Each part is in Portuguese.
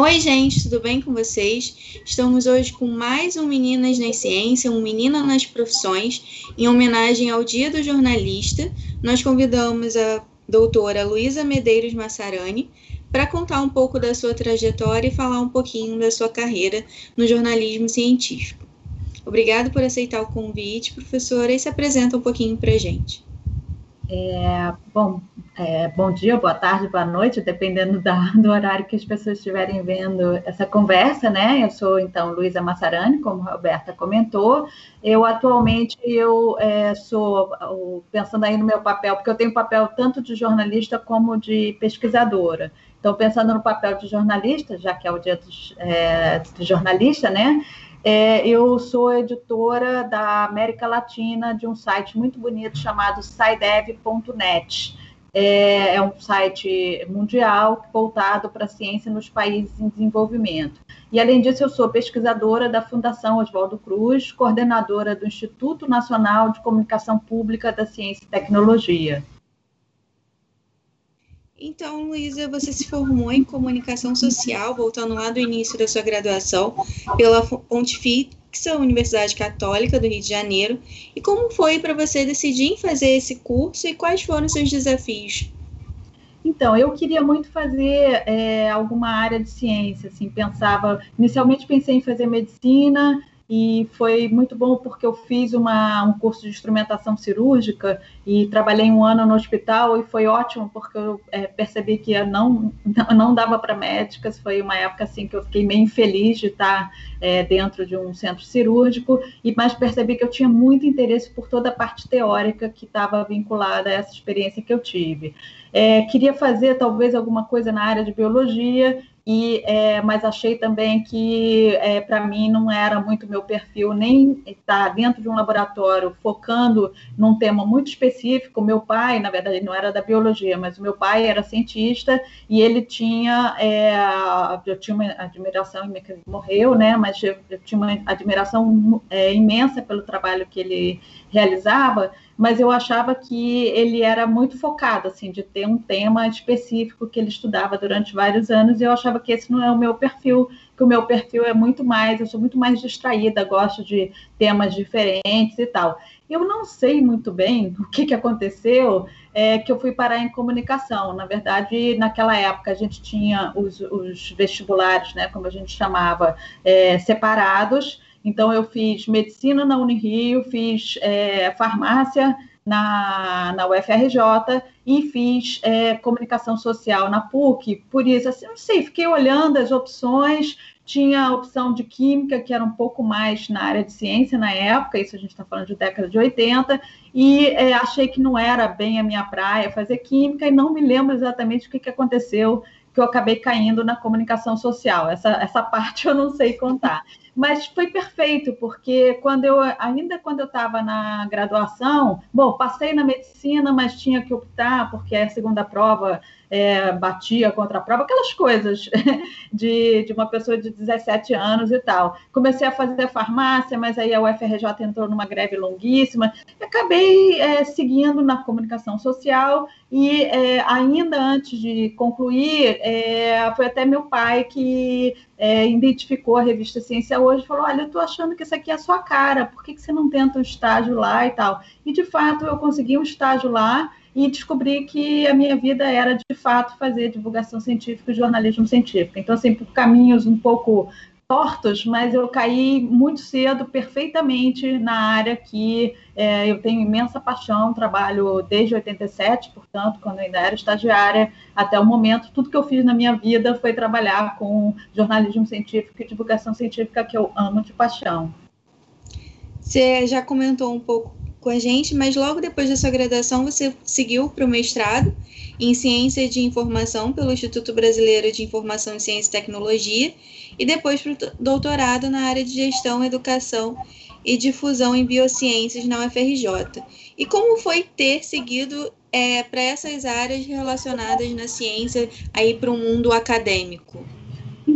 Oi, gente, tudo bem com vocês? Estamos hoje com mais um Meninas na Ciência, um Menina nas Profissões, em homenagem ao Dia do Jornalista. Nós convidamos a doutora Luísa Medeiros Massarani para contar um pouco da sua trajetória e falar um pouquinho da sua carreira no jornalismo científico. Obrigada por aceitar o convite, professora, e se apresenta um pouquinho para a gente. É, bom, é, bom dia, boa tarde, boa noite, dependendo da, do horário que as pessoas estiverem vendo essa conversa, né? Eu sou, então, Luísa Massarani, como a Roberta comentou. Eu, atualmente, eu é, sou, pensando aí no meu papel, porque eu tenho papel tanto de jornalista como de pesquisadora. Então, pensando no papel de jornalista, já que é o dia do, é, do jornalista, né? É, eu sou editora da América Latina de um site muito bonito chamado SciDev.net. É, é, um site mundial voltado para a ciência nos países em desenvolvimento. E, além disso, eu sou pesquisadora da Fundação Oswaldo Cruz, coordenadora do Instituto Nacional de Comunicação Pública da Ciência e Tecnologia. Então, Luísa, você se formou em comunicação social, voltando lá do início da sua graduação, pela Pontifícia Universidade Católica do Rio de Janeiro. E como foi para você decidir fazer esse curso e quais foram seus desafios? Então, eu queria muito fazer é, alguma área de ciência, assim, pensava, inicialmente pensei em fazer medicina, e foi muito bom porque eu fiz uma, um curso de instrumentação cirúrgica e trabalhei um ano no hospital e foi ótimo porque eu é, percebi que eu não, não dava para médicas, foi uma época assim que eu fiquei meio infeliz de estar é, dentro de um centro cirúrgico, e mas percebi que eu tinha muito interesse por toda a parte teórica que estava vinculada a essa experiência que eu tive. É, queria fazer talvez alguma coisa na área de biologia e é, mas achei também que é, para mim não era muito meu perfil nem estar dentro de um laboratório focando num tema muito específico. Meu pai, na verdade, não era da biologia, mas o meu pai era cientista e ele tinha, é, eu tinha uma admiração, morreu, né? Mas eu, eu tinha uma admiração é, imensa pelo trabalho que ele realizava mas eu achava que ele era muito focado, assim, de ter um tema específico que ele estudava durante vários anos, e eu achava que esse não é o meu perfil, que o meu perfil é muito mais, eu sou muito mais distraída, gosto de temas diferentes e tal. Eu não sei muito bem o que, que aconteceu, é, que eu fui parar em comunicação. Na verdade, naquela época a gente tinha os, os vestibulares, né, como a gente chamava, é, separados, então, eu fiz medicina na Unirio, fiz é, farmácia na, na UFRJ e fiz é, comunicação social na PUC. Por isso, assim, não sei, fiquei olhando as opções. Tinha a opção de química, que era um pouco mais na área de ciência na época, isso a gente está falando de década de 80, e é, achei que não era bem a minha praia fazer química, e não me lembro exatamente o que, que aconteceu, que eu acabei caindo na comunicação social. Essa, essa parte eu não sei contar mas foi perfeito, porque quando eu, ainda quando eu estava na graduação, bom, passei na medicina, mas tinha que optar, porque a segunda prova é, batia contra a prova, aquelas coisas de, de uma pessoa de 17 anos e tal. Comecei a fazer farmácia, mas aí a UFRJ entrou numa greve longuíssima. Acabei é, seguindo na comunicação social e é, ainda antes de concluir, é, foi até meu pai que é, identificou a revista Ciência Hoje e falou: Olha, eu estou achando que isso aqui é a sua cara, por que, que você não tenta um estágio lá e tal? E de fato eu consegui um estágio lá e descobri que a minha vida era de fato fazer divulgação científica e jornalismo científico. Então, assim, por caminhos um pouco tortos, mas eu caí muito cedo, perfeitamente na área que é, eu tenho imensa paixão, trabalho desde 87, portanto, quando eu ainda era estagiária, até o momento, tudo que eu fiz na minha vida foi trabalhar com jornalismo científico e divulgação científica, que eu amo de paixão. Você já comentou um pouco com a gente, mas logo depois da sua graduação você seguiu para o mestrado em Ciência de Informação pelo Instituto Brasileiro de Informação em Ciência e Tecnologia e depois para o doutorado na área de Gestão, Educação e Difusão em Biociências na UFRJ. E como foi ter seguido é, para essas áreas relacionadas na ciência aí para o mundo acadêmico?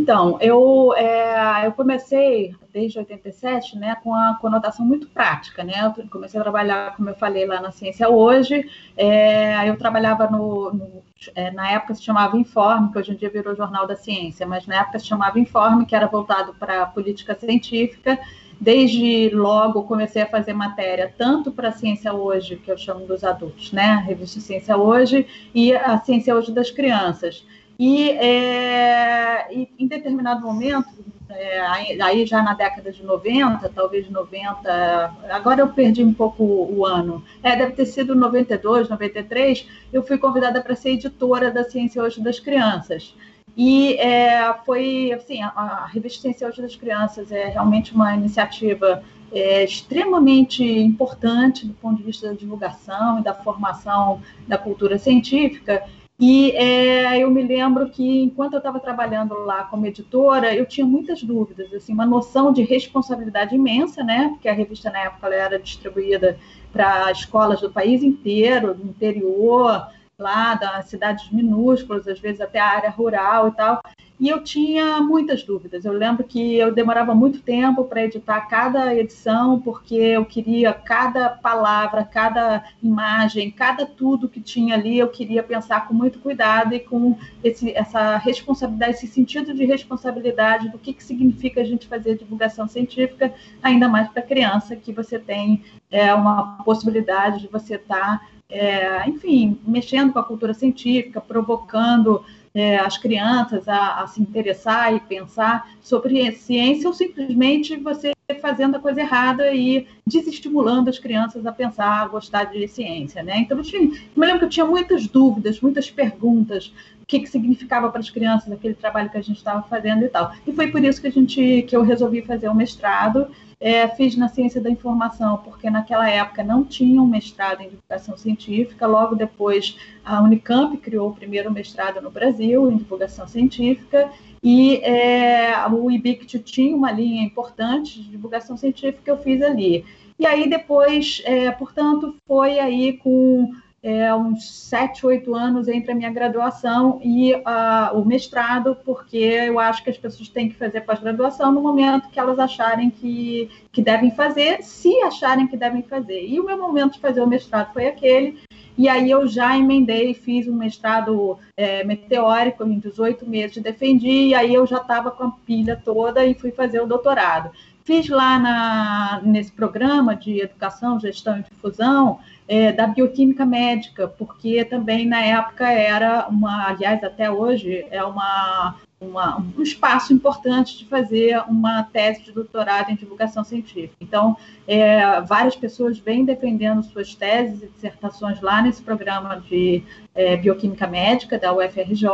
Então, eu, é, eu comecei desde 87, né, com a conotação muito prática, né? Eu comecei a trabalhar, como eu falei, lá na Ciência Hoje. É, eu trabalhava no, no é, na época se chamava Informe, que hoje em dia virou Jornal da Ciência, mas na época se chamava Informe, que era voltado para a política científica. Desde logo comecei a fazer matéria tanto para a Ciência Hoje, que eu chamo dos adultos, né? A revista Ciência Hoje, e a Ciência Hoje das crianças. E, é, em determinado momento, é, aí já na década de 90, talvez 90, agora eu perdi um pouco o ano, é, deve ter sido 92, 93, eu fui convidada para ser editora da Ciência Hoje das Crianças. E é, foi, assim, a, a, revista Ciência Hoje das Crianças é realmente uma iniciativa é, extremamente importante do ponto de vista da divulgação e da formação da cultura científica, e é, eu me lembro que, enquanto eu estava trabalhando lá como editora, eu tinha muitas dúvidas, assim, uma noção de responsabilidade imensa, né? Porque a revista, na época, era distribuída para escolas do país inteiro, do interior, lá das cidades minúsculas, às vezes até a área rural e tal. E eu tinha muitas dúvidas. Eu lembro que eu demorava muito tempo para editar cada edição, porque eu queria cada palavra, cada imagem, cada tudo que tinha ali, eu queria pensar com muito cuidado e com esse, essa responsabilidade, esse sentido de responsabilidade do que, que significa a gente fazer divulgação científica, ainda mais para criança, que você tem é, uma possibilidade de você estar, tá, é, enfim, mexendo com a cultura científica, provocando é, as crianças a, a, se interessar e pensar sobre ciência ou simplesmente você fazendo a coisa errada e desestimulando as crianças a pensar, a gostar de ciência, né? Então, eu, eu me lembro que eu tinha muitas dúvidas, muitas perguntas, o que, que significava para as crianças aquele trabalho que a gente estava fazendo e tal. E foi por isso que a gente, que eu resolvi fazer o mestrado é, fiz na ciência da informação, porque naquela época não tinha um mestrado em divulgação científica. Logo depois, a Unicamp criou o primeiro mestrado no Brasil em divulgação científica. E é, o IBICT tinha uma linha importante de divulgação científica que eu fiz ali. E aí depois, é, portanto, foi aí com é, uns sete, oito anos entre a minha graduação e uh, o mestrado, porque eu acho que as pessoas têm que fazer pós-graduação no momento que elas acharem que, que devem fazer, se acharem que devem fazer. E o meu momento de fazer o mestrado foi aquele, e aí eu já emendei fiz um mestrado é, meteórico em 18 meses, defendi, e aí eu já estava com a pilha toda e fui fazer o doutorado. Fiz lá na, nesse programa de educação, gestão e difusão, é, da bioquímica médica, porque também na época era uma, aliás, até hoje, é uma, uma, um espaço importante de fazer uma tese de doutorado em divulgação científica. Então, é, várias pessoas vêm defendendo suas teses e dissertações lá nesse programa de é, bioquímica médica da UFRJ,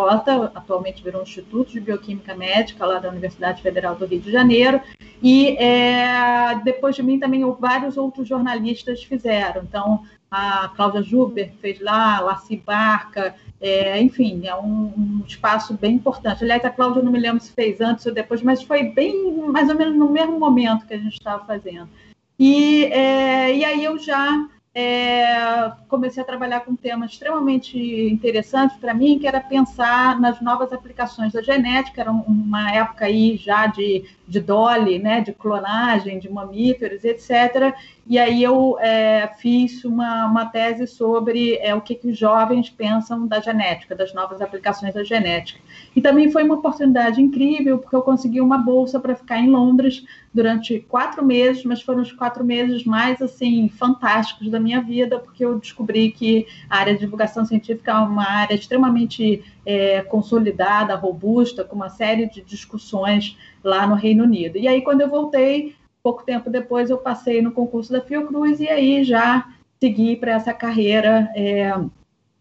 atualmente virou um Instituto de Bioquímica Médica lá da Universidade Federal do Rio de Janeiro, e é, depois de mim também vários outros jornalistas fizeram. Então, a Cláudia Juber fez lá, Laci Barca, é, enfim, é um, um, espaço bem importante. Aliás, a Cláudia não me lembro se fez antes ou depois, mas foi bem, mais ou menos no mesmo momento que a gente estava fazendo. E, é, e aí eu já é, comecei a trabalhar com um tema extremamente interessante para mim, que era pensar nas novas aplicações da genética. Era uma época aí já de, de Dolly, né, de clonagem de mamíferos, etc. E aí eu é, fiz uma, uma tese sobre é, o que, que os jovens pensam da genética, das novas aplicações da genética. E também foi uma oportunidade incrível, porque eu consegui uma bolsa para ficar em Londres durante quatro meses, mas foram os quatro meses mais assim fantásticos da minha vida, porque eu descobri que a área de divulgação científica é uma área extremamente é, consolidada, robusta, com uma série de discussões lá no Reino Unido. E aí, quando eu voltei, pouco tempo depois, eu passei no concurso da Fiocruz e aí já segui para essa carreira. É,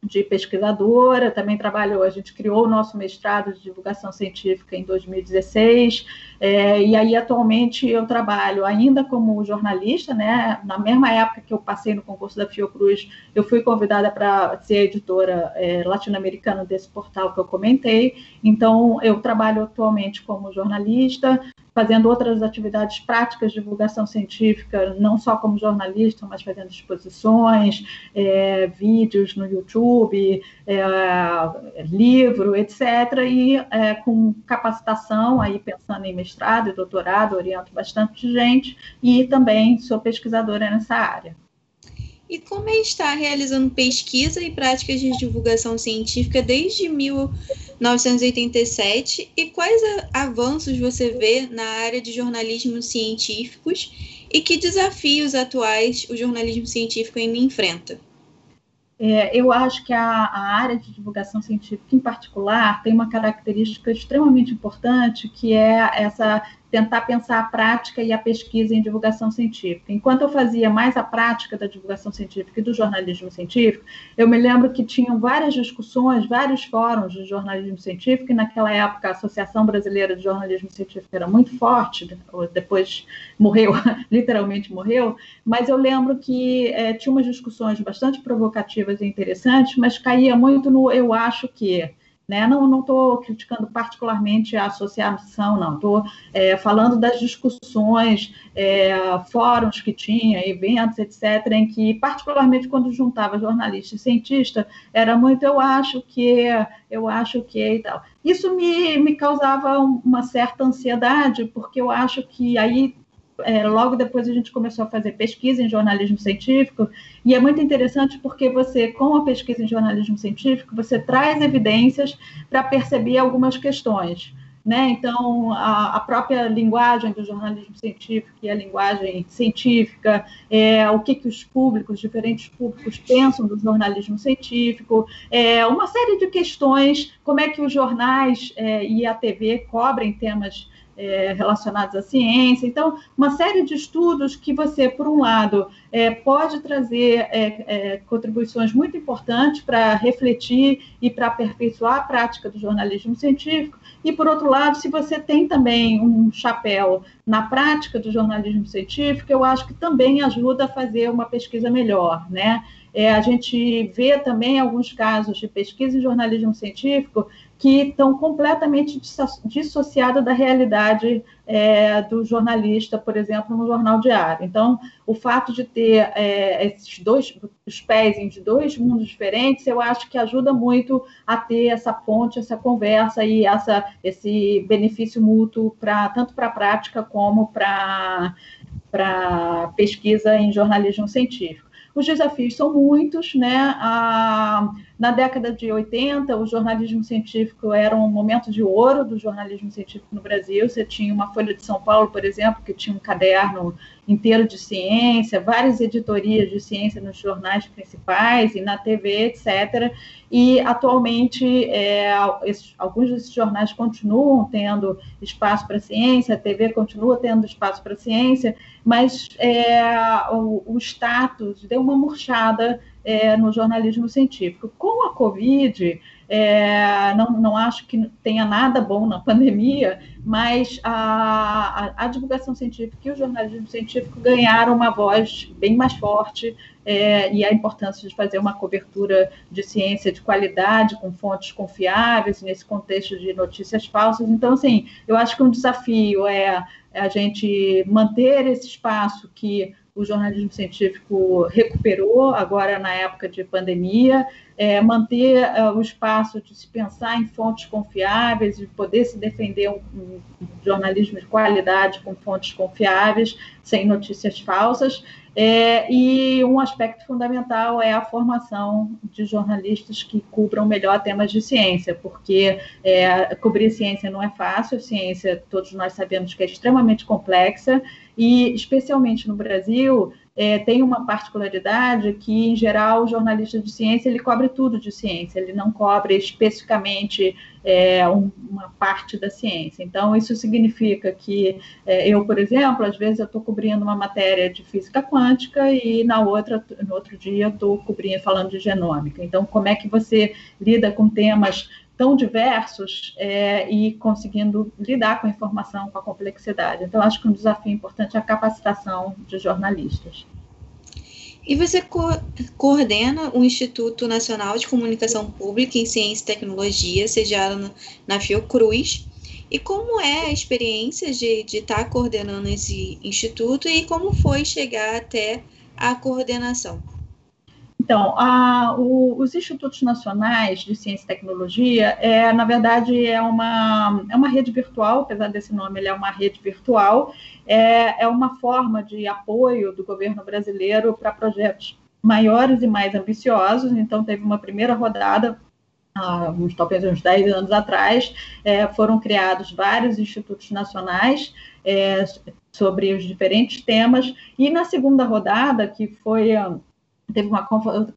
de pesquisadora, também trabalho, a gente criou o nosso mestrado de divulgação científica em 2016, é, e aí atualmente eu trabalho ainda como jornalista, né? Na mesma época que eu passei no concurso da Fiocruz, eu fui convidada para ser editora é, latino-americana desse portal que eu comentei, então eu trabalho atualmente como jornalista, fazendo outras atividades práticas de divulgação científica, não só como jornalista, mas fazendo exposições, é, vídeos no YouTube, é, livro, etc. E é, com capacitação, aí pensando em mestrado e doutorado, oriento bastante gente, e também sou pesquisadora nessa área. E como estar realizando pesquisa e práticas de divulgação científica desde 1987 e quais avanços você vê na área de jornalismo científicos e que desafios atuais o jornalismo científico ainda enfrenta? É, eu acho que a, a, área de divulgação científica, em particular, tem uma característica extremamente importante, que é essa tentar pensar a prática e a pesquisa em divulgação científica. Enquanto eu fazia mais a prática da divulgação científica e do jornalismo científico, eu me lembro que tinham várias discussões, vários fóruns de jornalismo científico, e naquela época a Associação Brasileira de Jornalismo Científico era muito forte, depois morreu, literalmente morreu, mas eu lembro que é, tinha umas discussões bastante provocativas e interessantes, mas caía muito no eu acho que né? Não estou criticando particularmente a associação, não. Estou é, falando das discussões, é, fóruns que tinha, eventos, etc., em que, particularmente quando juntava jornalista e cientista, era muito eu acho que, eu acho que e tal. Isso me, me causava uma certa ansiedade, porque eu acho que aí é, logo depois a gente começou a fazer pesquisa em jornalismo científico, e é muito interessante porque você, com a pesquisa em jornalismo científico, você traz evidências para perceber algumas questões. Né? Então, a, a, própria linguagem do jornalismo científico e a linguagem científica, é, o que, que os públicos, diferentes públicos, pensam do jornalismo científico, é, uma série de questões, como é que os jornais é, e a TV cobrem temas é, relacionados à ciência. Então, uma série de estudos que você, por um lado, é, pode trazer é, é contribuições muito importantes para refletir e para aperfeiçoar a prática do jornalismo científico, e, por outro lado, se você tem também um chapéu na prática do jornalismo científico, eu acho que também ajuda a fazer uma pesquisa melhor, né? É, a gente vê também alguns casos de pesquisa em jornalismo científico que estão completamente dissociados da realidade é, do jornalista, por exemplo, no jornal diário. Então, o fato de ter é, esses dois os pés em dois mundos diferentes, eu acho que ajuda muito a ter essa ponte, essa conversa e essa, esse benefício mútuo para tanto para a prática como para para pesquisa em jornalismo científico. Os desafios são muitos, né? A, na década de 80, o jornalismo científico era um momento de ouro do jornalismo científico no Brasil. Você tinha uma Folha de São Paulo, por exemplo, que tinha um caderno inteiro de ciência, várias editorias de ciência nos jornais principais e na TV, etc. E atualmente é, alguns desses jornais continuam tendo espaço para ciência, a TV continua tendo espaço para ciência, mas é, o, o status deu uma murchada é, no jornalismo científico. Com a Covid, é, não, não acho que tenha nada bom na pandemia, mas a, a, a, divulgação científica e o jornalismo científico ganharam uma voz bem mais forte é, e a importância de fazer uma cobertura de ciência de qualidade, com fontes confiáveis, nesse contexto de notícias falsas. Então, assim, eu acho que um desafio é a gente manter esse espaço que o jornalismo científico recuperou agora na época de pandemia, é, manter uh, o espaço de se pensar em fontes confiáveis, de poder se defender um, um, jornalismo de qualidade com fontes confiáveis, sem notícias falsas. É, e um aspecto fundamental é a formação de jornalistas que cubram melhor temas de ciência, porque é, cobrir ciência não é fácil, ciência, todos nós sabemos que é extremamente complexa, e, especialmente no Brasil, é, tem uma particularidade que, em geral, o jornalista de ciência ele cobre tudo de ciência, ele não cobre especificamente é, um, uma parte da ciência. Então, isso significa que é, eu, por exemplo, às vezes eu estou cobrindo uma matéria de física quântica e na outra, no outro dia estou cobrindo falando de genômica. Então, como é que você lida com temas tão diversos é, e conseguindo lidar com a informação, com a complexidade. Então, acho que um desafio importante é a capacitação de jornalistas. E você co coordena o Instituto Nacional de Comunicação Pública em Ciência e Tecnologia, sediado na Fiocruz. E como é a experiência de estar tá coordenando esse instituto e como foi chegar até a coordenação? Então, a, o, os institutos nacionais de ciência e tecnologia, é, na verdade, é uma, é uma rede virtual, apesar desse nome, ele é uma rede virtual, é, é uma forma de apoio do governo brasileiro para projetos maiores e mais ambiciosos. Então, teve uma primeira rodada uns, talvez uns 10 anos atrás, é, foram criados vários institutos nacionais é, sobre os diferentes temas, e na segunda rodada, que foi teve uma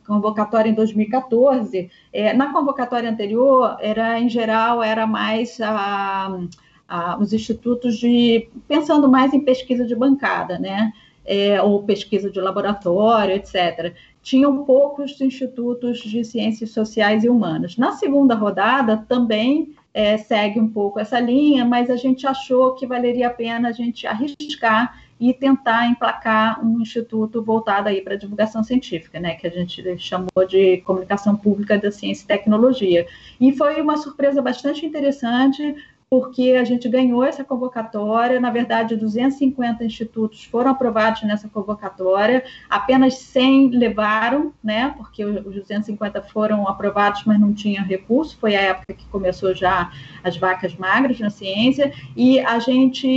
convocatória em 2014. É, na convocatória anterior, era em geral era mais a, a, os institutos de pensando mais em pesquisa de bancada, né? É, ou pesquisa de laboratório, etc. Tinham poucos institutos de ciências sociais e humanas. Na segunda rodada, também é, segue um pouco essa linha, mas a gente achou que valeria a pena a gente arriscar e tentar emplacar um instituto voltado aí para divulgação científica, né, que a gente chamou de comunicação pública da ciência e tecnologia. E foi uma surpresa bastante interessante, porque a gente ganhou essa convocatória. Na verdade, 250 institutos foram aprovados nessa convocatória, apenas 100 levaram, né? Porque os 250 foram aprovados, mas não tinham recurso. Foi a época que começou já as vacas magras na ciência. E a gente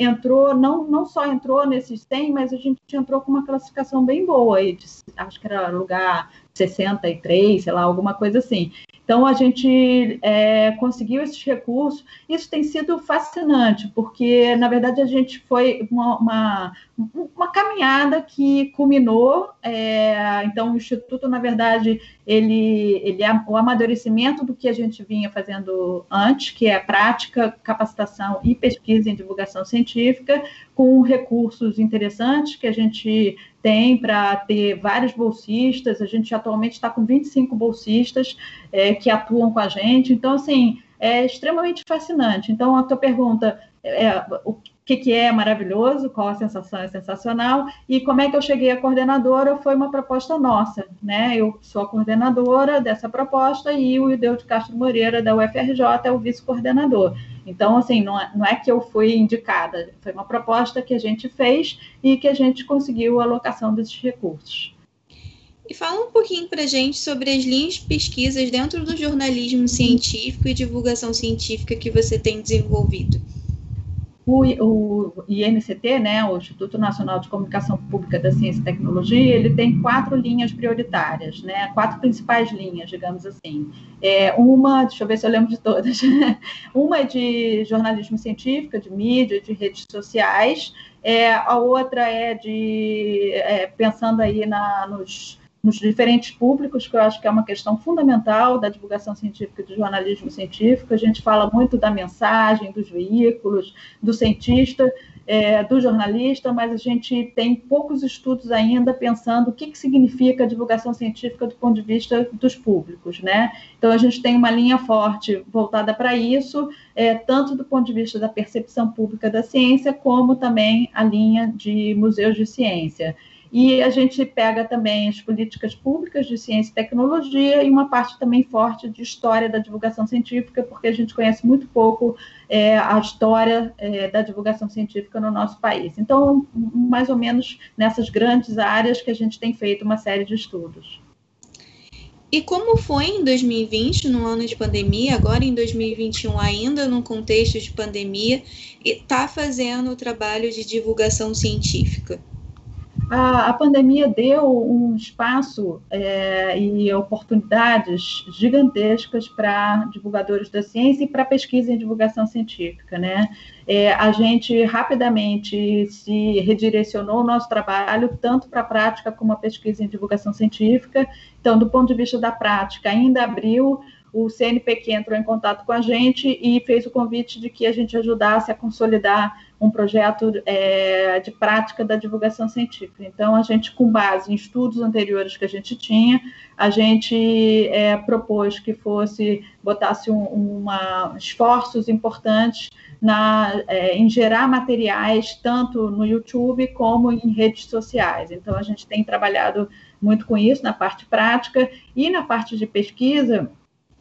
entrou, não, não só entrou nesses 100, mas a gente entrou com uma classificação bem boa, aí, de, acho que era lugar 63, sei lá, alguma coisa assim. Então, a gente é, conseguiu esses recursos. Isso tem sido fascinante, porque, na verdade, a gente foi uma, uma, uma caminhada que culminou. É, então, o Instituto, na verdade, ele, ele é o amadurecimento do que a gente vinha fazendo antes, que é prática, capacitação e pesquisa em divulgação científica, com recursos interessantes que a gente tem para ter vários bolsistas. A gente atualmente está com 25 bolsistas é, que atuam com a gente. Então, assim, é extremamente fascinante. Então, a tua pergunta é, o que, que é maravilhoso, qual a sensação é sensacional, e como é que eu cheguei a coordenadora, foi uma proposta nossa, né? Eu sou a coordenadora dessa proposta e o Ideu de Castro Moreira, da UFRJ, é o vice-coordenador. Então, assim, não é, não é que eu fui indicada, foi uma proposta que a gente fez e que a gente conseguiu a alocação desses recursos. E fala um pouquinho para gente sobre as linhas de pesquisas dentro do jornalismo científico e divulgação científica que você tem desenvolvido. O, o INCT, né, o Instituto Nacional de Comunicação Pública da Ciência e Tecnologia, ele tem quatro linhas prioritárias, né, quatro principais linhas, digamos assim. É, uma, deixa eu ver se eu lembro de todas, uma é de jornalismo científico, de mídia, de redes sociais, é, a outra é de, é, pensando aí na, nos nos diferentes públicos, que eu acho que é uma questão fundamental da divulgação científica e do jornalismo científico. A gente fala muito da mensagem, dos veículos, do cientista, é, do jornalista, mas a gente tem poucos estudos ainda pensando o que, que significa a divulgação científica do ponto de vista dos públicos, né? Então a gente tem uma linha forte voltada para isso, é, tanto do ponto de vista da percepção pública da ciência, como também a linha de museus de ciência. E a gente pega também as políticas públicas de ciência e tecnologia e uma parte também forte de história da divulgação científica, porque a gente conhece muito pouco é, a história é, da divulgação científica no nosso país. Então, mais ou menos nessas grandes áreas que a gente tem feito uma série de estudos. E como foi em 2020, no ano de pandemia, agora em 2021, ainda no contexto de pandemia, está fazendo o trabalho de divulgação científica? A, a pandemia deu um espaço é, e oportunidades gigantescas para divulgadores da ciência e para pesquisa em divulgação científica, né? É, a gente rapidamente se redirecionou o nosso trabalho tanto para a prática como a pesquisa em divulgação científica. Então, do ponto de vista da prática, ainda abriu o CNPq entrou em contato com a gente e fez o convite de que a gente ajudasse a consolidar um projeto é, de prática da divulgação científica. Então, a gente, com base em estudos anteriores que a gente tinha, a gente é, propôs que fosse, botasse um, uma, esforços importantes na, é, em gerar materiais, tanto no YouTube como em redes sociais. Então, a gente tem trabalhado muito com isso na parte prática e na parte de pesquisa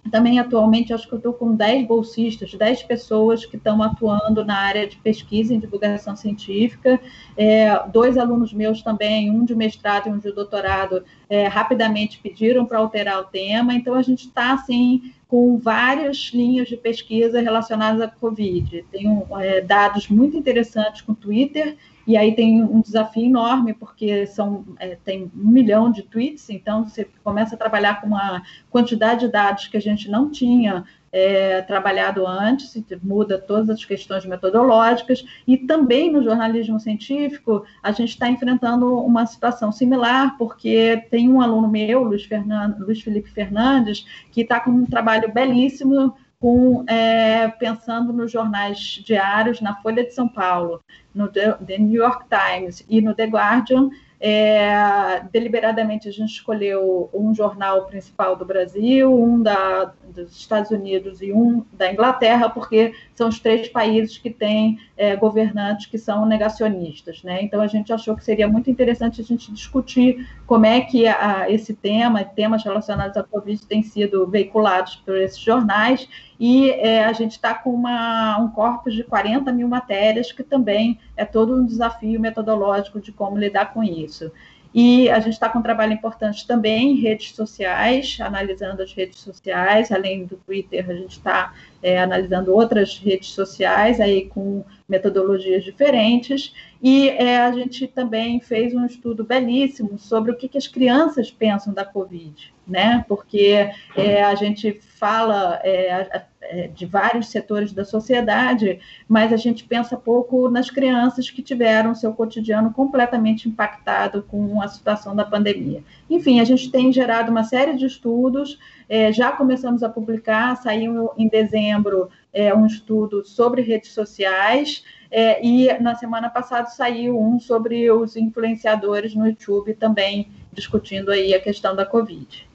também atualmente acho que eu estou com 10 bolsistas, 10 pessoas que estão atuando na área de pesquisa em divulgação científica. É, dois alunos meus também, um de mestrado e um de doutorado, é, rapidamente pediram para alterar o tema. Então a gente está assim com várias linhas de pesquisa relacionadas à Covid. Tem é, dados muito interessantes com o Twitter e aí tem um desafio enorme, porque são, é, tem um milhão de tweets, então você começa a trabalhar com uma quantidade de dados que a gente não tinha é, trabalhado antes, muda todas as questões metodológicas, e também no jornalismo científico, a gente está enfrentando uma situação similar, porque tem um aluno meu, Luiz, Fernando, Luiz Felipe Fernandes, que está com um trabalho belíssimo com, é, pensando nos jornais diários, na Folha de São Paulo, no The, New York Times e no The Guardian, é, deliberadamente a gente escolheu um jornal principal do Brasil, um da, dos Estados Unidos e um da Inglaterra, porque são os três países que têm é, governantes que são negacionistas. Né? Então a gente achou que seria muito interessante a gente discutir como é que a, esse tema, temas relacionados à Covid, têm sido veiculados por esses jornais, e é, a gente está com uma, um corpus de 40 mil matérias, que também é todo um desafio metodológico de como lidar com isso. E a gente está com um trabalho importante também em redes sociais, analisando as redes sociais, além do Twitter, a gente está é, analisando outras redes sociais, aí com metodologias diferentes, e é, a gente também fez um estudo belíssimo sobre o que, que as crianças pensam da Covid, né? Porque é, a gente fala é, é, de vários setores da sociedade, mas a gente pensa pouco nas crianças que tiveram seu cotidiano completamente impactado com a situação da pandemia. Enfim, a gente tem gerado uma série de estudos, é, já começamos a publicar, saiu em dezembro é, um estudo sobre redes sociais, é, e na semana passada saiu um sobre os influenciadores no YouTube também discutindo aí a questão da Covid.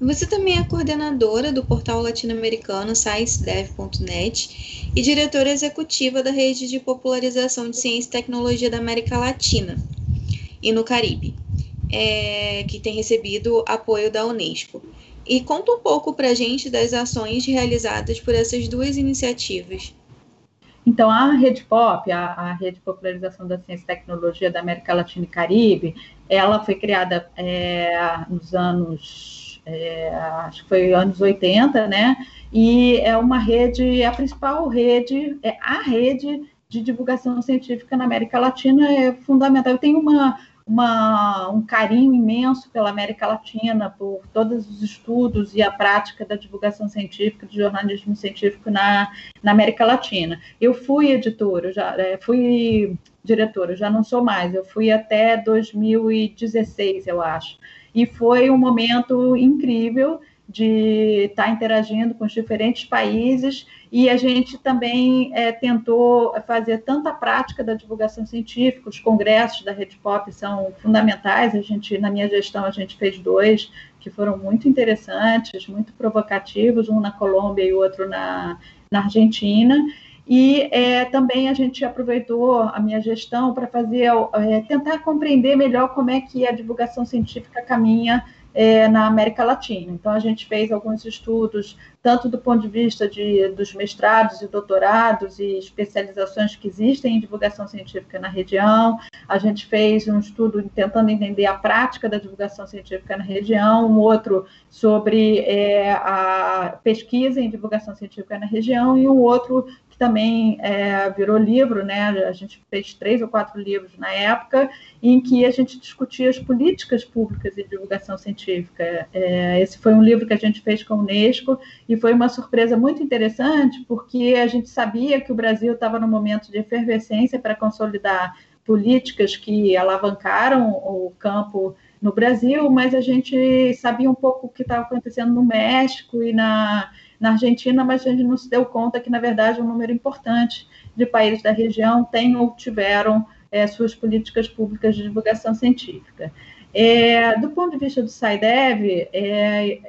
Você também é coordenadora do portal latino-americano ScienceDev.net e diretora executiva da rede de popularização de ciência e tecnologia da América Latina e no Caribe, é, que tem recebido apoio da Unesco. E conta um pouco para a gente das ações realizadas por essas duas iniciativas. Então, a Rede Pop, a, a, Rede de Popularização da Ciência e Tecnologia da América Latina e Caribe, ela foi criada é, nos anos é, acho que foi anos 80, né? E é uma rede, é a principal rede, é a rede de divulgação científica na América Latina é fundamental. Eu tenho uma, uma, um carinho imenso pela América Latina, por todos os estudos e a prática da divulgação científica, do jornalismo científico na, na América Latina. Eu fui editora, já é, fui diretora, já não sou mais, eu fui até 2016, eu acho e foi um momento incrível de estar tá interagindo com os diferentes países. E a gente também é, tentou fazer tanta prática da divulgação científica, os congressos da Rede Pop são fundamentais, a gente, na minha gestão, a gente fez dois que foram muito interessantes, muito provocativos, um na Colômbia e outro na, na Argentina, e é, também a gente aproveitou a minha gestão para fazer, é, tentar compreender melhor como é que a divulgação científica caminha é, na América Latina. Então, a gente fez alguns estudos, tanto do ponto de vista de, dos mestrados e doutorados e especializações que existem em divulgação científica na região. A gente fez um estudo tentando entender a prática da divulgação científica na região, um outro sobre é, a pesquisa em divulgação científica na região e um outro também é, virou livro, né? A gente fez três ou quatro livros na época, em que a gente discutia as políticas públicas de divulgação científica. É, esse foi um livro que a gente fez com a Unesco e foi uma surpresa muito interessante, porque a gente sabia que o Brasil estava num momento de efervescência para consolidar políticas que alavancaram o campo no Brasil, mas a gente sabia um pouco o que estava acontecendo no México e na na Argentina, mas a gente não se deu conta que, na verdade, um número importante de países da região têm ou tiveram é, suas políticas públicas de divulgação científica. É, do ponto de vista do SciDev, é,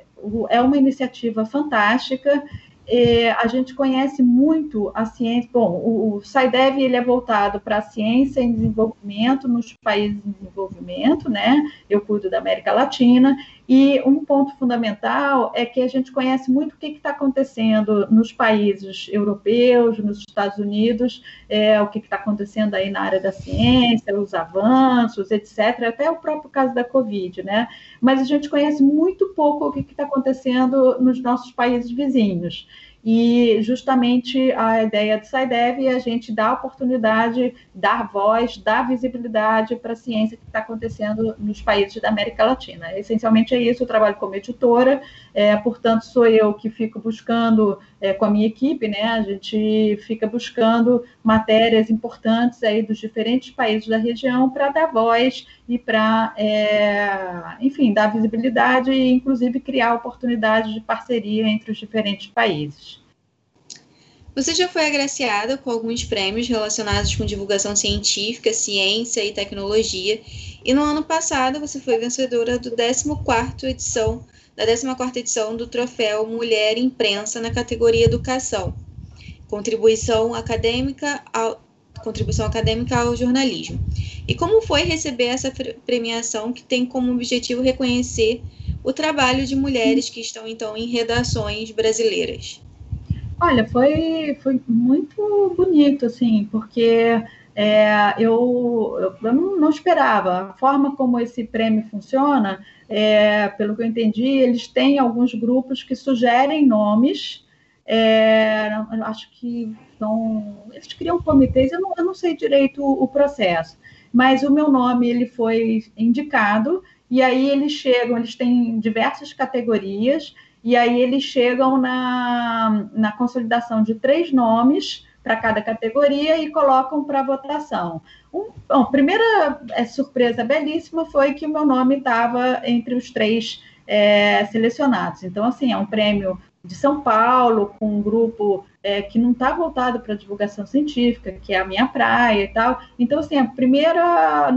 é uma iniciativa fantástica é, a gente conhece muito a ciência. Bom, o, o SciDev ele é voltado para a ciência em desenvolvimento nos países em desenvolvimento, né? Eu cuido da América Latina. E um ponto fundamental é que a gente conhece muito o que está acontecendo nos países europeus, nos Estados Unidos, é, o que está acontecendo aí na área da ciência, os avanços, etc., até o próprio caso da Covid, né? Mas a gente conhece muito pouco o que está acontecendo nos nossos países vizinhos. E justamente a ideia do SciDev é a gente dar oportunidade, dar voz, dar visibilidade para a ciência que está acontecendo nos países da América Latina. Essencialmente é isso, eu trabalho como editora, é, portanto, sou eu que fico buscando, é, com a minha equipe, né, a gente fica buscando matérias importantes aí dos diferentes países da região para dar voz e para, é, enfim, dar visibilidade e, inclusive, criar oportunidades de parceria entre os diferentes países. Você já foi agraciada com alguns prêmios relacionados com divulgação científica, ciência e tecnologia, e no ano passado você foi vencedora do 14º edição, da 14ª edição do troféu Mulher Imprensa na categoria Educação, contribuição acadêmica ao, contribuição acadêmica ao jornalismo. E como foi receber essa premiação que tem como objetivo reconhecer o trabalho de mulheres que estão então em redações brasileiras? Olha, foi, foi muito bonito, assim, porque é, eu, eu não, esperava. A forma como esse prêmio funciona, é, pelo que eu entendi, eles têm alguns grupos que sugerem nomes. É, acho que são. Eles criam comitês, eu não, eu não sei direito o, o processo, mas o meu nome ele foi indicado, e aí eles chegam, eles têm diversas categorias e aí eles chegam na, na consolidação de três nomes para cada categoria e colocam para votação. Um, bom, primeira é, surpresa belíssima foi que o meu nome estava entre os três é, selecionados. Então, assim, é um prêmio de São Paulo, com um grupo é, que não está voltado para divulgação científica, que é a minha praia e tal. Então, assim, a primeira.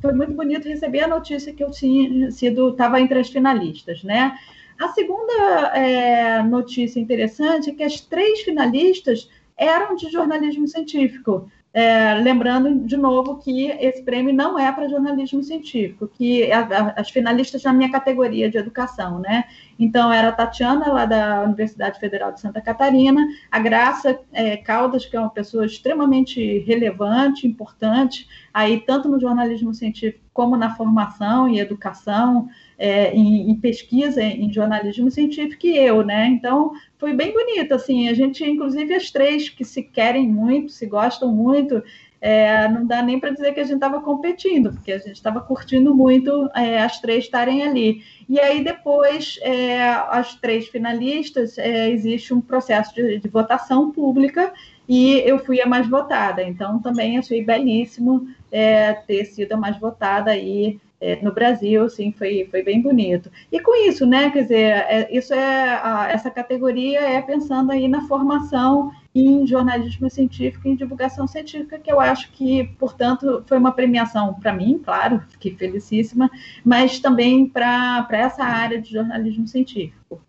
Foi muito bonito receber a notícia que eu tinha sido, estava entre as finalistas, né? A segunda é, notícia interessante é que as três finalistas eram de jornalismo científico. É, lembrando de novo que esse prêmio não é para jornalismo científico, que a, a, as finalistas na minha categoria de educação, né? Então era a Tatiana lá da Universidade Federal de Santa Catarina, a Graça é, Caldas, que é uma pessoa extremamente relevante, importante, aí tanto no jornalismo científico como na formação e educação, é, em, em, pesquisa em jornalismo científico e eu, né? Então foi bem bonito, assim, a gente, inclusive as três que se querem muito, se gostam muito, é, não dá nem para dizer que a gente estava competindo, porque a gente estava curtindo muito é, as três estarem ali. E aí, depois, é, as três finalistas, é, existe um processo de, de, votação pública e eu fui a mais votada. Então, também achei belíssimo é, ter sido a mais votada aí é, no Brasil, sim, foi, foi bem bonito. E com isso, né, quer dizer, é, isso é, a, essa categoria é pensando aí na formação em jornalismo científico e em divulgação científica, que eu acho que, portanto, foi uma premiação para mim, claro, fiquei felicíssima, mas também para essa área de jornalismo científico.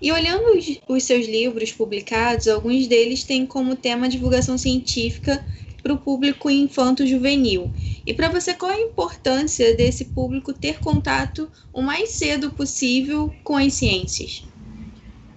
E olhando os, os seus livros publicados, alguns deles têm como tema divulgação científica para o público infanto-juvenil. E para você, qual a importância desse público ter contato o mais cedo possível com as ciências?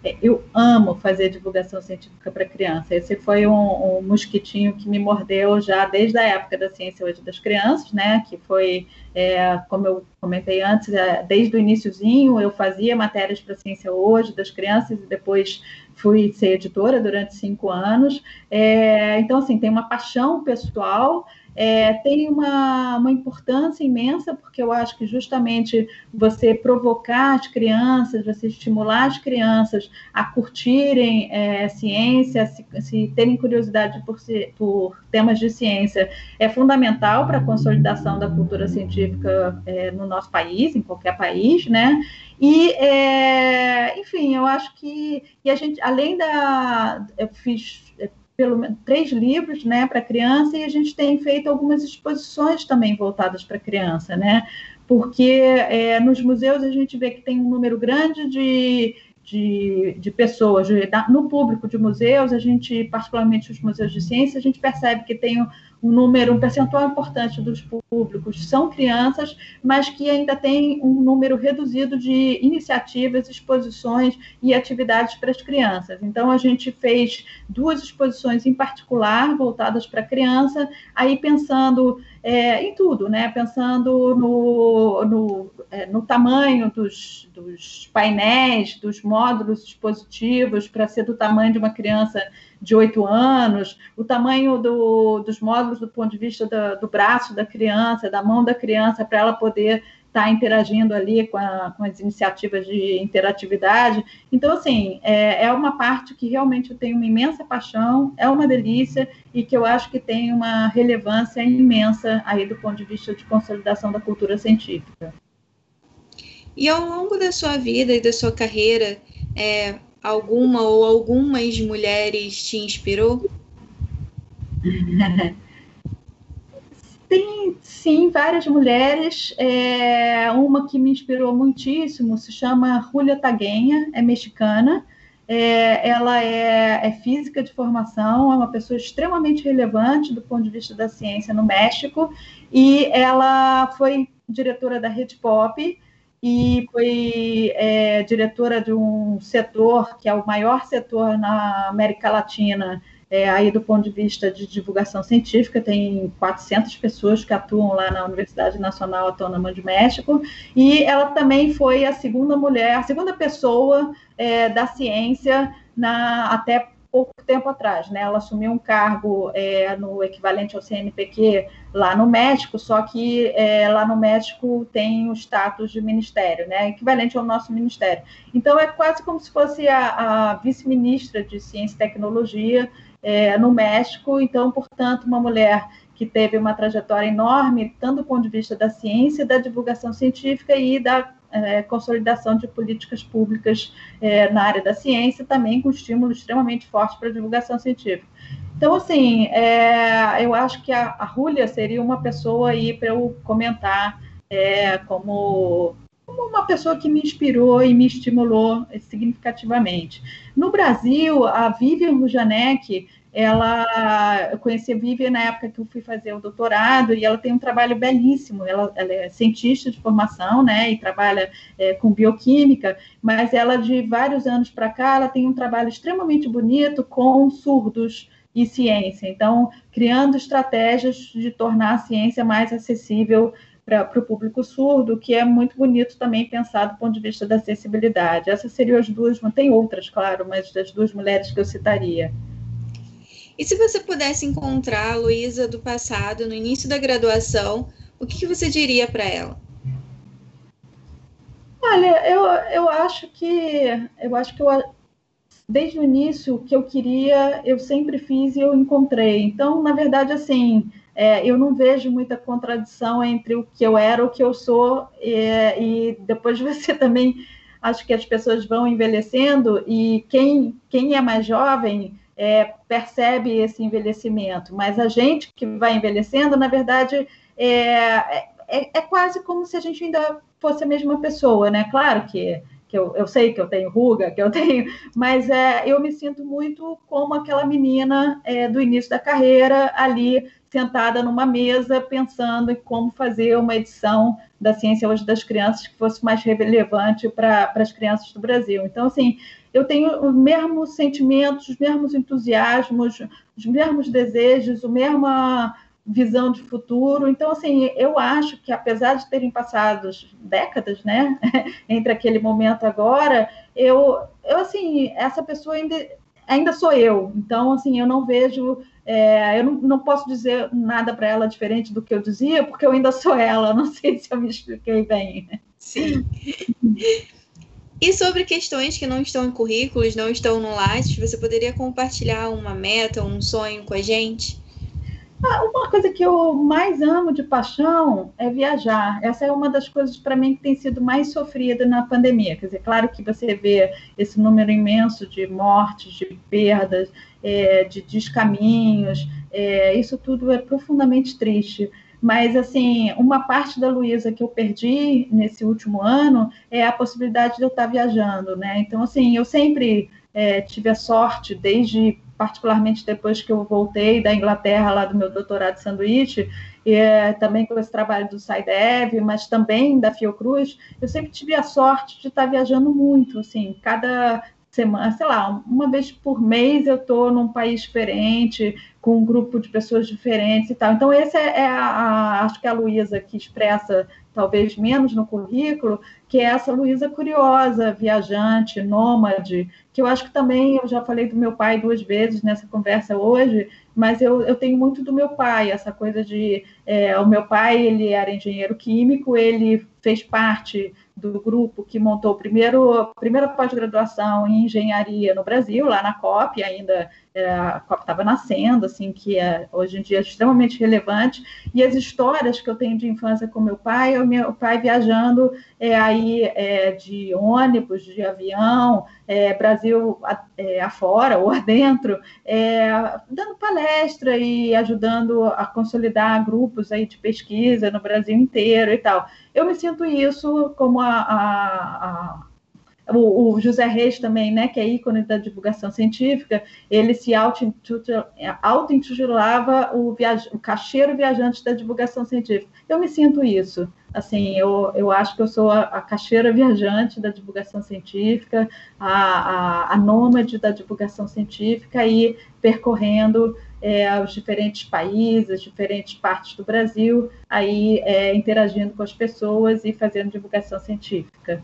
É, eu amo fazer divulgação científica para criança. Esse foi um, um, mosquitinho que me mordeu já desde a época da ciência hoje das crianças, né? Que foi, é, como eu comentei antes, é, desde o iníciozinho eu fazia matérias para ciência hoje das crianças e depois fui ser editora durante cinco anos. É, então, assim, tem uma paixão pessoal é, tem uma, uma importância imensa, porque eu acho que justamente você provocar as crianças, você estimular as crianças a curtirem é, ciência, se, se, terem curiosidade por, por temas de ciência, é fundamental para a consolidação da cultura científica é, no nosso país, em qualquer país, né? E, é, enfim, eu acho que e a gente, além da, eu fiz pelo três livros né, para criança e a gente tem feito algumas exposições também voltadas para criança, né? Porque é, nos museus a gente vê que tem um número grande de, de, de pessoas, no público de museus, a gente, particularmente os museus de ciência, a gente percebe que tem um número, um percentual importante dos públicos são crianças, mas que ainda tem um número reduzido de iniciativas, exposições e atividades para as crianças. Então, a gente fez duas exposições em particular voltadas para a criança, aí pensando é, em tudo, né? Pensando no, no, é, no tamanho dos, dos painéis, dos módulos expositivos, para ser do tamanho de uma criança de oito anos, o tamanho do, dos módulos do ponto de vista do, do braço da criança, da mão da criança, para ela poder estar tá interagindo ali com, a, com, as iniciativas de interatividade. Então, assim, é, é, uma parte que realmente eu tenho uma imensa paixão, é uma delícia e que eu acho que tem uma relevância imensa aí do ponto de vista de consolidação da cultura científica. E ao longo da sua vida e da sua carreira, é, alguma ou algumas mulheres te inspirou? Tem, sim, várias mulheres. É, uma que me inspirou muitíssimo se chama Julia Taguenha, é mexicana. É, ela é, é, física de formação, é uma pessoa extremamente relevante do ponto de vista da ciência no México, e ela foi diretora da Rede Pop, e foi é, diretora de um setor que é o maior setor na América Latina, é, aí do ponto de vista de divulgação científica, tem 400 pessoas que atuam lá na Universidade Nacional Autônoma de México, e ela também foi a segunda mulher, a segunda pessoa é, da ciência na, até pouco tempo atrás, né? Ela assumiu um cargo é, no equivalente ao CNPq lá no México, só que é, lá no México tem o status de ministério, né? Equivalente ao nosso ministério. Então é quase como se fosse a, a vice-ministra de Ciência e Tecnologia é, no México. Então, portanto, uma mulher que teve uma trajetória enorme, tanto do ponto de vista da ciência, da divulgação científica e da é, consolidação de políticas públicas é, na área da ciência, também com estímulo extremamente forte para a divulgação científica. Então, assim, é, eu acho que a, a Rúlia seria uma pessoa aí para eu comentar é, como, como uma pessoa que me inspirou e me estimulou significativamente. No Brasil, a Vivian Rujanek, ela eu conheci a Vivian na época que eu fui fazer o doutorado e ela tem um trabalho belíssimo. Ela, ela é cientista de formação, né, e trabalha é, com bioquímica, mas ela de vários anos para cá ela tem um trabalho extremamente bonito com surdos e ciência. Então, criando estratégias de tornar a ciência mais acessível para o público surdo, que é muito bonito também pensado do ponto de vista da acessibilidade. Essas seriam as duas, tem outras, claro, mas das duas mulheres que eu citaria. E se você pudesse encontrar a Luísa do passado, no início da graduação, o que, que você diria para ela? Olha, eu, eu acho que eu acho que eu, desde o início o que eu queria, eu sempre fiz e eu encontrei. Então, na verdade, assim, é, eu não vejo muita contradição entre o que eu era, o que eu sou, é, e depois você também acho que as pessoas vão envelhecendo e quem, quem é mais jovem é, percebe esse envelhecimento, mas a gente que vai envelhecendo, na verdade, é, é, é, quase como se a gente ainda fosse a mesma pessoa, né? Claro que, que eu, eu sei que eu tenho ruga, que eu tenho, mas é, eu me sinto muito como aquela menina é, do início da carreira ali sentada numa mesa pensando em como fazer uma edição da ciência hoje das crianças que fosse mais relevante para as crianças do Brasil. Então, assim, eu tenho os mesmos sentimentos, os mesmos entusiasmos, os mesmos desejos, a mesma visão de futuro. Então, assim, eu acho que apesar de terem passado décadas, né, entre aquele momento agora, eu, eu assim, essa pessoa ainda, ainda sou eu. Então, assim, eu não vejo, é, eu não, não posso dizer nada para ela diferente do que eu dizia, porque eu ainda sou ela. Não sei se eu me expliquei bem. Sim. E sobre questões que não estão em currículos, não estão no Lattes, você poderia compartilhar uma meta, um sonho com a gente? Ah, uma coisa que eu mais amo de paixão é viajar. Essa é uma das coisas para mim que tem sido mais sofrida na pandemia. Quer dizer, claro que você vê esse número imenso de mortes, de perdas, é, de descaminhos, é, isso tudo é profundamente triste. Mas, assim, uma parte da Luísa que eu perdi nesse último ano é a possibilidade de eu estar viajando, né? Então, assim, eu sempre é, tive a sorte, desde particularmente depois que eu voltei da Inglaterra, lá do meu doutorado de sanduíche, e, é, também com esse trabalho do SciDev, mas também da Fiocruz, eu sempre tive a sorte de estar viajando muito, assim, cada semana, sei lá, uma vez por mês eu estou num país diferente, com um grupo de pessoas diferentes e tal. Então, esse é, é a, a, acho que é a Luísa que expressa talvez menos no currículo, que é essa Luísa curiosa, viajante, nômade, que eu acho que também, eu já falei do meu pai duas vezes nessa conversa hoje, mas eu, eu tenho muito do meu pai, essa coisa de, é, o meu pai, ele era engenheiro químico, ele fez parte do grupo que montou primeiro, a primeira pós-graduação em engenharia no Brasil, lá na COP, ainda a COP estava nascendo, assim, que é, hoje em dia é extremamente relevante, e as histórias que eu tenho de infância com meu pai, o meu pai viajando é, aí é, de ônibus, de avião, é, Brasil é, afora ou adentro, é, dando palestra e ajudando a consolidar grupos aí de pesquisa no Brasil inteiro e tal. Eu me sinto isso como a, a, a o, o, José Reis também, né, que é ícone da divulgação científica, ele se auto-intitulava o, viaj o cacheiro viajante da divulgação científica. Eu me sinto isso. Assim, eu, eu acho que eu sou a, a cacheira viajante da divulgação científica, a, a, a nômade da divulgação científica e percorrendo é, os diferentes países, diferentes partes do Brasil, aí é, interagindo com as pessoas e fazendo divulgação científica.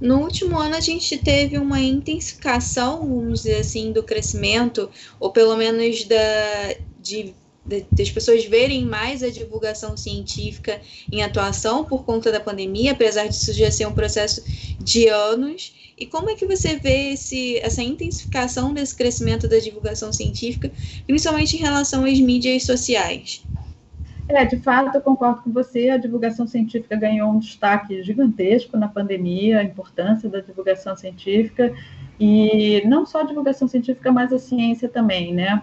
No último ano, a gente teve uma intensificação, vamos dizer assim, do crescimento, ou pelo menos da, de, de, das pessoas verem mais a divulgação científica em atuação por conta da pandemia, apesar disso já ser um processo de anos. E como é que você vê esse, essa intensificação desse crescimento da divulgação científica, principalmente em relação às mídias sociais? É, de fato, eu concordo com você. A divulgação científica ganhou um destaque gigantesco na pandemia, a importância da divulgação científica, e não só a divulgação científica, mas a ciência também, né?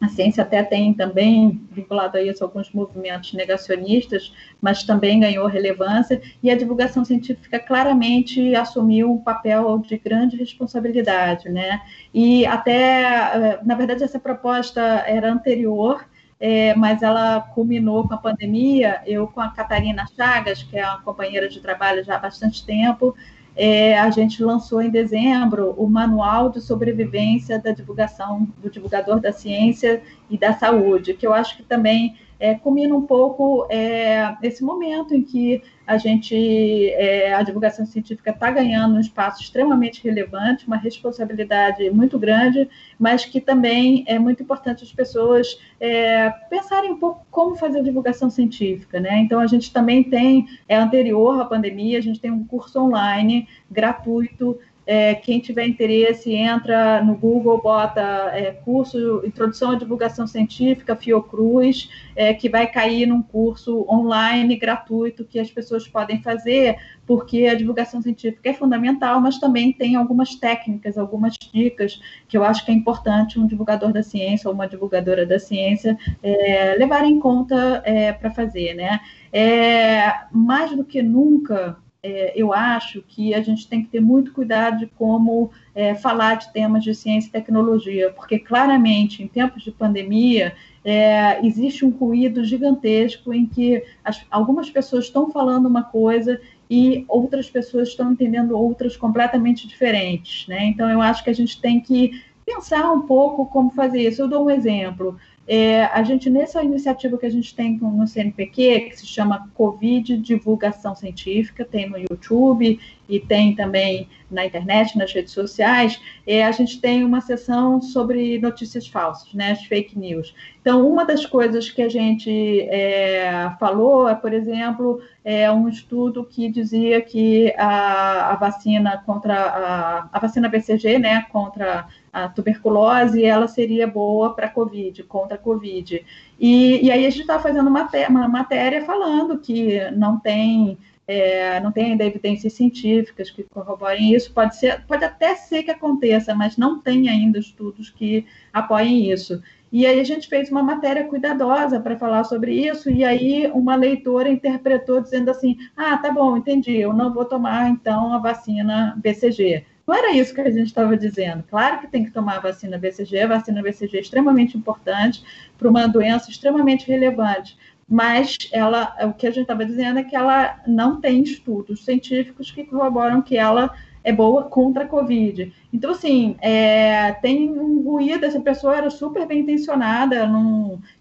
A ciência até tem também, vinculado a isso, alguns movimentos negacionistas, mas também ganhou relevância, e a divulgação científica claramente assumiu um papel de grande responsabilidade, né? E até, eh, na verdade, essa proposta era anterior, é, mas ela culminou com a pandemia. Eu, com a Catarina Chagas, que é uma companheira de trabalho já há bastante tempo, é, a gente lançou em dezembro o Manual de Sobrevivência da Divulgação do Divulgador da Ciência e da Saúde, que eu acho que também é, culmina um pouco é, esse momento em que a gente, é, a divulgação científica está ganhando um espaço extremamente relevante, uma responsabilidade muito grande, mas que também é muito importante as pessoas é, pensarem um pouco como fazer divulgação científica, né? Então a gente também tem, é anterior à pandemia, a gente tem um curso online gratuito é, quem tiver interesse, entra no Google, bota é, curso Introdução à Divulgação Científica, Fiocruz, é, que vai cair num curso online gratuito que as pessoas podem fazer, porque a divulgação científica é fundamental, mas também tem algumas técnicas, algumas dicas que eu acho que é importante um divulgador da ciência ou uma divulgadora da ciência é, levar em conta é, para fazer, né? É, mais do que nunca, é, eu acho que a gente tem que ter muito cuidado de como é, falar de temas de ciência e tecnologia, porque claramente, em tempos de pandemia, é, existe um ruído gigantesco em que as, algumas pessoas estão falando uma coisa e outras pessoas estão entendendo outras completamente diferentes. Né? Então, eu acho que a gente tem que pensar um pouco como fazer isso. Eu dou um exemplo. É, a gente, nessa iniciativa que a gente tem no CNPq, que se chama Covid Divulgação Científica, tem no YouTube e tem também na internet, nas redes sociais, é, a gente tem uma sessão sobre notícias falsas, né, as fake news. Então, uma das coisas que a gente é, falou é, por exemplo, é um estudo que dizia que a, a vacina contra a, a vacina BCG, né, contra a tuberculose, ela seria boa para Covid, contra Covid. E, e aí a gente está fazendo uma, uma matéria falando que não tem é, não tem ainda evidências científicas que corroborem isso. Pode ser, pode até ser que aconteça, mas não tem ainda estudos que apoiem isso. E aí a gente fez uma matéria cuidadosa para falar sobre isso, e aí uma leitora interpretou dizendo assim: ah, tá bom, entendi, eu não vou tomar então a vacina BCG não era isso que a gente estava dizendo. Claro que tem que tomar a vacina BCG, a vacina BCG é extremamente importante para uma doença extremamente relevante, mas ela, o que a gente estava dizendo é que ela não tem estudos científicos que corroboram que ela é boa contra a Covid. Então, assim, é, tem um ruído, essa pessoa era super bem intencionada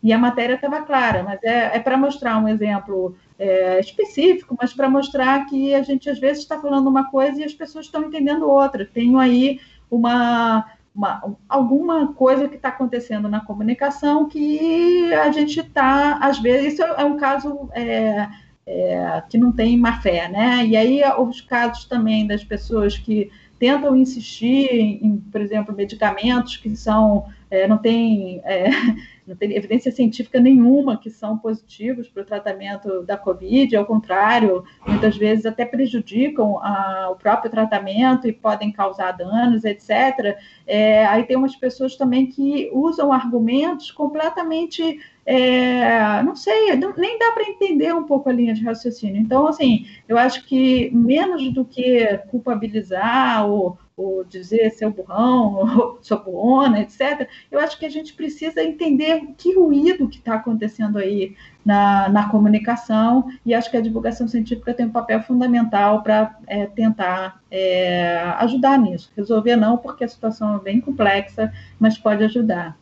e a matéria estava clara, mas é, é para mostrar um exemplo é, específico, mas para mostrar que a gente às vezes está falando uma coisa e as pessoas estão entendendo outra. Tenho aí uma, uma alguma coisa que está acontecendo na comunicação que a gente está, às vezes, isso é um caso é, é, que não tem má fé, né? E aí os casos também das pessoas que tentam insistir em, por exemplo, medicamentos que são é, não tem é, não tem evidência científica nenhuma que são positivos para o tratamento da Covid, ao contrário, muitas vezes até prejudicam a, o próprio tratamento e podem causar danos, etc. É, aí tem umas pessoas também que usam argumentos completamente é, não sei, nem dá para entender um pouco a linha de raciocínio. Então, assim, eu acho que menos do que culpabilizar ou, ou dizer seu burrão, sua burrona, etc., eu acho que a gente precisa entender que ruído que está acontecendo aí na, na comunicação, e acho que a divulgação científica tem um papel fundamental para é, tentar é, ajudar nisso. Resolver não, porque a situação é bem complexa, mas pode ajudar.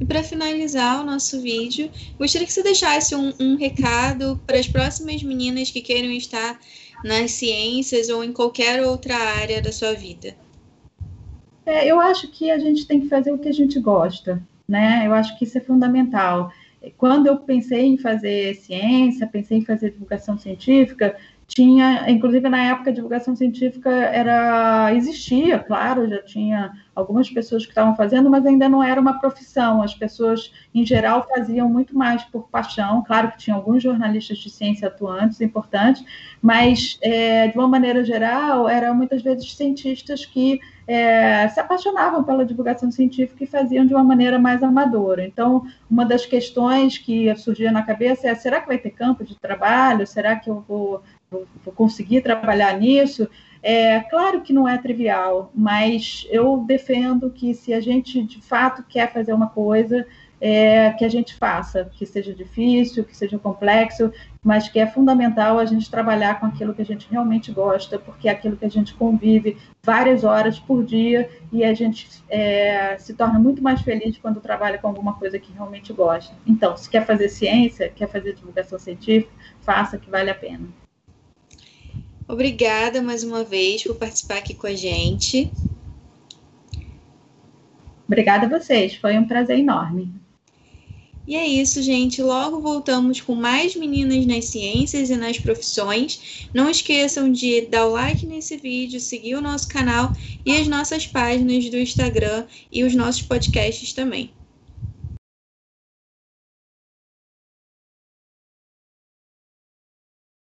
E para finalizar o nosso vídeo, gostaria que você deixasse um, um recado para as próximas meninas que queiram estar nas ciências ou em qualquer outra área da sua vida. É, eu acho que a gente tem que fazer o que a gente gosta, né? Eu acho que isso é fundamental. Quando eu pensei em fazer ciência, pensei em fazer divulgação científica, tinha, inclusive na época divulgação científica era existia, claro, já tinha algumas pessoas que estavam fazendo, mas ainda não era uma profissão. As pessoas, em geral, faziam muito mais por paixão. Claro que tinha alguns jornalistas de ciência atuantes, importantes, mas, é, de uma maneira geral, eram muitas vezes cientistas que é, se apaixonavam pela divulgação científica e faziam de uma maneira mais amadora. Então, uma das questões que surgia na cabeça é: será que vai ter campo de trabalho? Será que eu vou, vou, vou conseguir trabalhar nisso? É claro que não é trivial, mas eu defendo que se a gente de fato quer fazer uma coisa, é, que a gente faça, que seja difícil, que seja complexo, mas que é fundamental a gente trabalhar com aquilo que a gente realmente gosta, porque é aquilo que a gente convive várias horas por dia e a gente é, se torna muito mais feliz quando trabalha com alguma coisa que realmente gosta. Então, se quer fazer ciência, quer fazer divulgação científica, faça que vale a pena. Obrigada mais uma vez por participar aqui com a gente. Obrigada a vocês, foi um prazer enorme. E é isso, gente. Logo voltamos com mais meninas nas ciências e nas profissões. Não esqueçam de dar o like nesse vídeo, seguir o nosso canal e as nossas páginas do Instagram e os nossos podcasts também.